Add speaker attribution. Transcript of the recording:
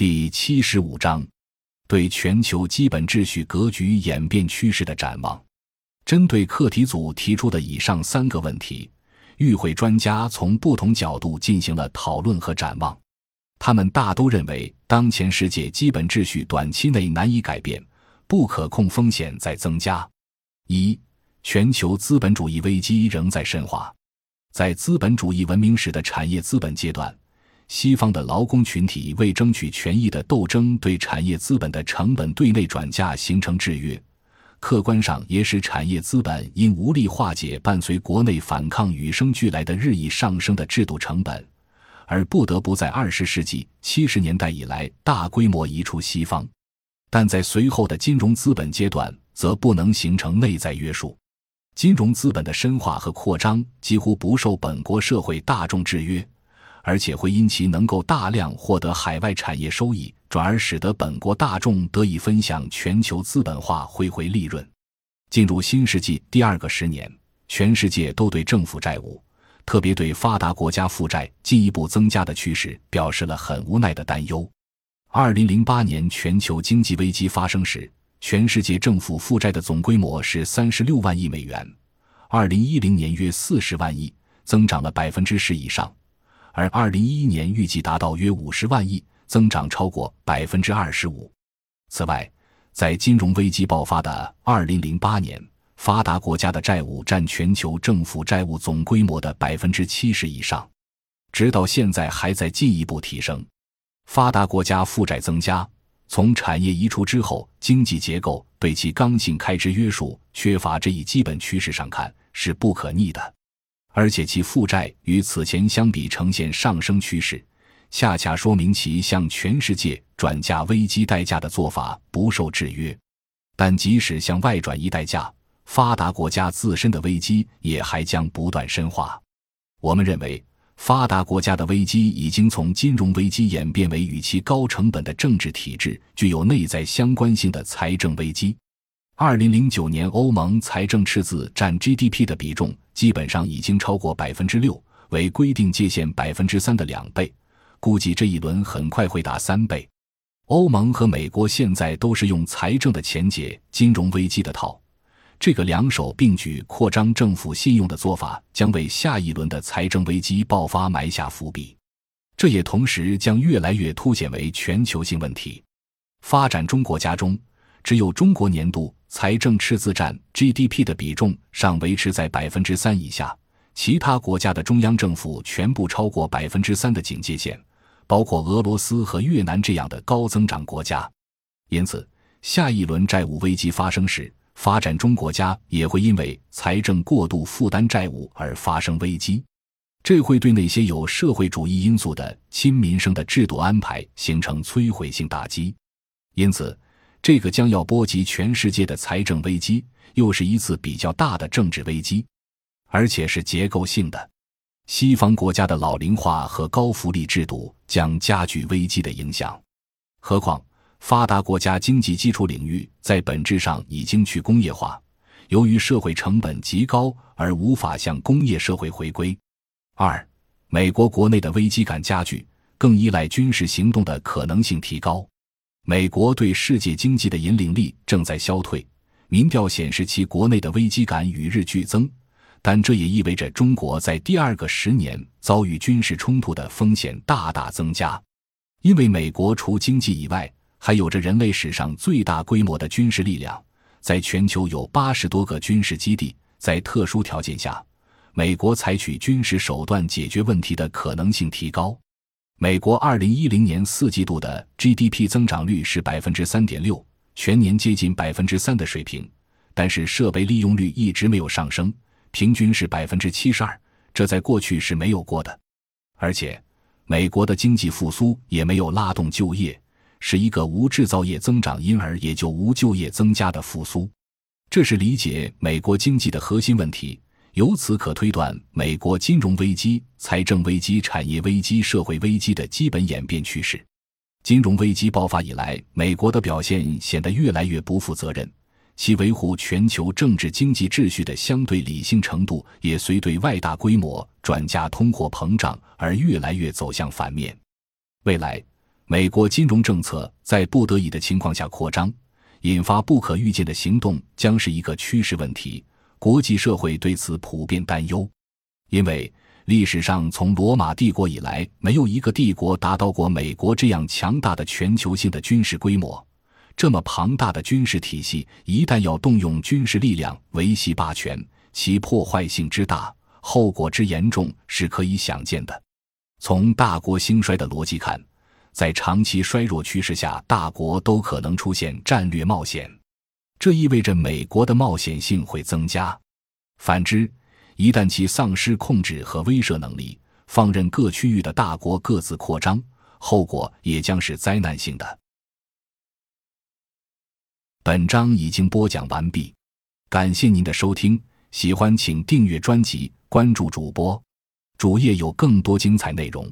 Speaker 1: 第七十五章，对全球基本秩序格局演变趋势的展望。针对课题组提出的以上三个问题，与会专家从不同角度进行了讨论和展望。他们大都认为，当前世界基本秩序短期内难以改变，不可控风险在增加。一、全球资本主义危机仍在深化。在资本主义文明史的产业资本阶段。西方的劳工群体为争取权益的斗争，对产业资本的成本对内转嫁形成制约，客观上也使产业资本因无力化解伴随国内反抗与生俱来的日益上升的制度成本，而不得不在二十世纪七十年代以来大规模移出西方。但在随后的金融资本阶段，则不能形成内在约束，金融资本的深化和扩张几乎不受本国社会大众制约。而且会因其能够大量获得海外产业收益，转而使得本国大众得以分享全球资本化汇回利润。进入新世纪第二个十年，全世界都对政府债务，特别对发达国家负债进一步增加的趋势表示了很无奈的担忧。二零零八年全球经济危机发生时，全世界政府负债的总规模是三十六万亿美元，二零一零年约四十万亿，增长了百分之十以上。而二零一一年预计达到约五十万亿，增长超过百分之二十五。此外，在金融危机爆发的二零零八年，发达国家的债务占全球政府债务总规模的百分之七十以上，直到现在还在进一步提升。发达国家负债增加，从产业移出之后，经济结构对其刚性开支约束缺乏这一基本趋势上看，是不可逆的。而且其负债与此前相比呈现上升趋势，恰恰说明其向全世界转嫁危机代价的做法不受制约。但即使向外转移代价，发达国家自身的危机也还将不断深化。我们认为，发达国家的危机已经从金融危机演变为与其高成本的政治体制具有内在相关性的财政危机。二零零九年，欧盟财政赤字占 GDP 的比重基本上已经超过百分之六，为规定界限百分之三的两倍。估计这一轮很快会达三倍。欧盟和美国现在都是用财政的钱解金融危机的套，这个两手并举扩张政府信用的做法，将为下一轮的财政危机爆发埋下伏笔。这也同时将越来越凸显为全球性问题。发展中国家中，只有中国年度。财政赤字占 GDP 的比重尚维持在百分之三以下，其他国家的中央政府全部超过百分之三的警戒线，包括俄罗斯和越南这样的高增长国家。因此，下一轮债务危机发生时，发展中国家也会因为财政过度负担债务而发生危机，这会对那些有社会主义因素的亲民生的制度安排形成摧毁性打击。因此。这个将要波及全世界的财政危机，又是一次比较大的政治危机，而且是结构性的。西方国家的老龄化和高福利制度将加剧危机的影响。何况，发达国家经济基础领域在本质上已经去工业化，由于社会成本极高而无法向工业社会回归。二，美国国内的危机感加剧，更依赖军事行动的可能性提高。美国对世界经济的引领力正在消退，民调显示其国内的危机感与日俱增，但这也意味着中国在第二个十年遭遇军事冲突的风险大大增加。因为美国除经济以外，还有着人类史上最大规模的军事力量，在全球有八十多个军事基地，在特殊条件下，美国采取军事手段解决问题的可能性提高。美国二零一零年四季度的 GDP 增长率是百分之三点六，全年接近百分之三的水平，但是设备利用率一直没有上升，平均是百分之七十二，这在过去是没有过的。而且，美国的经济复苏也没有拉动就业，是一个无制造业增长，因而也就无就业增加的复苏，这是理解美国经济的核心问题。由此可推断，美国金融危机、财政危机、产业危机、社会危机的基本演变趋势。金融危机爆发以来，美国的表现显得越来越不负责任，其维护全球政治经济秩序的相对理性程度也随对外大规模转嫁通货膨胀而越来越走向反面。未来，美国金融政策在不得已的情况下扩张，引发不可预见的行动，将是一个趋势问题。国际社会对此普遍担忧，因为历史上从罗马帝国以来，没有一个帝国达到过美国这样强大的全球性的军事规模。这么庞大的军事体系，一旦要动用军事力量维系霸权，其破坏性之大，后果之严重是可以想见的。从大国兴衰的逻辑看，在长期衰弱趋势下，大国都可能出现战略冒险。这意味着美国的冒险性会增加。反之，一旦其丧失控制和威慑能力，放任各区域的大国各自扩张，后果也将是灾难性的。本章已经播讲完毕，感谢您的收听。喜欢请订阅专辑，关注主播，主页有更多精彩内容。